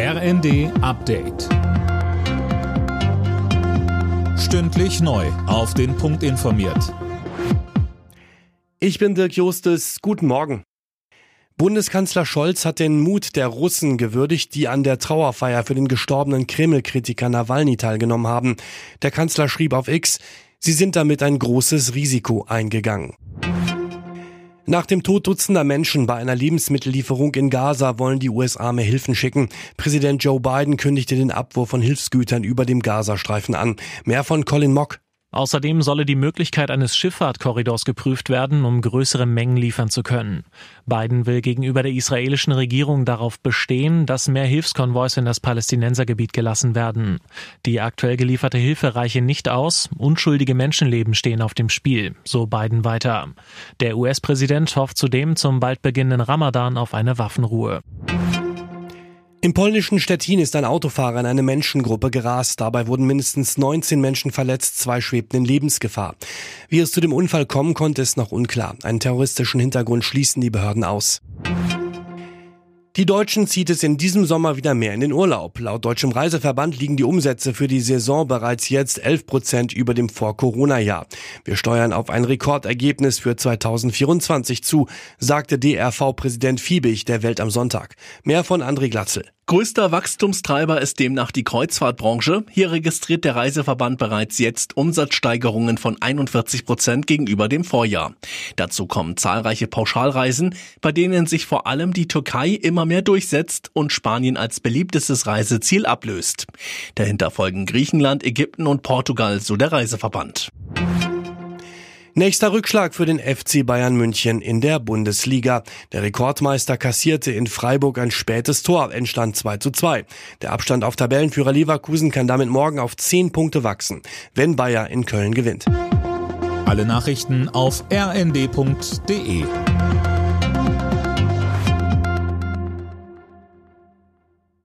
RND Update. Stündlich neu. Auf den Punkt informiert. Ich bin Dirk Justes. Guten Morgen. Bundeskanzler Scholz hat den Mut der Russen gewürdigt, die an der Trauerfeier für den gestorbenen Kreml-Kritiker Nawalny teilgenommen haben. Der Kanzler schrieb auf X, sie sind damit ein großes Risiko eingegangen. Nach dem Tod dutzender Menschen bei einer Lebensmittellieferung in Gaza wollen die USA mehr Hilfen schicken. Präsident Joe Biden kündigte den Abwurf von Hilfsgütern über dem Gazastreifen an. Mehr von Colin Mock. Außerdem solle die Möglichkeit eines Schifffahrtkorridors geprüft werden, um größere Mengen liefern zu können. Biden will gegenüber der israelischen Regierung darauf bestehen, dass mehr Hilfskonvois in das Palästinensergebiet gelassen werden. Die aktuell gelieferte Hilfe reiche nicht aus, unschuldige Menschenleben stehen auf dem Spiel, so Biden weiter. Der US-Präsident hofft zudem zum bald beginnenden Ramadan auf eine Waffenruhe. Im polnischen Stettin ist ein Autofahrer in eine Menschengruppe gerast. Dabei wurden mindestens 19 Menschen verletzt, zwei schwebten in Lebensgefahr. Wie es zu dem Unfall kommen konnte, ist noch unklar. Einen terroristischen Hintergrund schließen die Behörden aus. Die Deutschen zieht es in diesem Sommer wieder mehr in den Urlaub. Laut Deutschem Reiseverband liegen die Umsätze für die Saison bereits jetzt 11 Prozent über dem Vor-Corona-Jahr. Wir steuern auf ein Rekordergebnis für 2024 zu, sagte DRV-Präsident Fiebig der Welt am Sonntag. Mehr von André Glatzel. Größter Wachstumstreiber ist demnach die Kreuzfahrtbranche. Hier registriert der Reiseverband bereits jetzt Umsatzsteigerungen von 41 Prozent gegenüber dem Vorjahr. Dazu kommen zahlreiche Pauschalreisen, bei denen sich vor allem die Türkei immer mehr durchsetzt und Spanien als beliebtestes Reiseziel ablöst. Dahinter folgen Griechenland, Ägypten und Portugal, so der Reiseverband. Nächster Rückschlag für den FC Bayern München in der Bundesliga. Der Rekordmeister kassierte in Freiburg ein spätes Tor, entstand 2 zu 2. Der Abstand auf Tabellenführer Leverkusen kann damit morgen auf 10 Punkte wachsen, wenn Bayer in Köln gewinnt. Alle Nachrichten auf rnd.de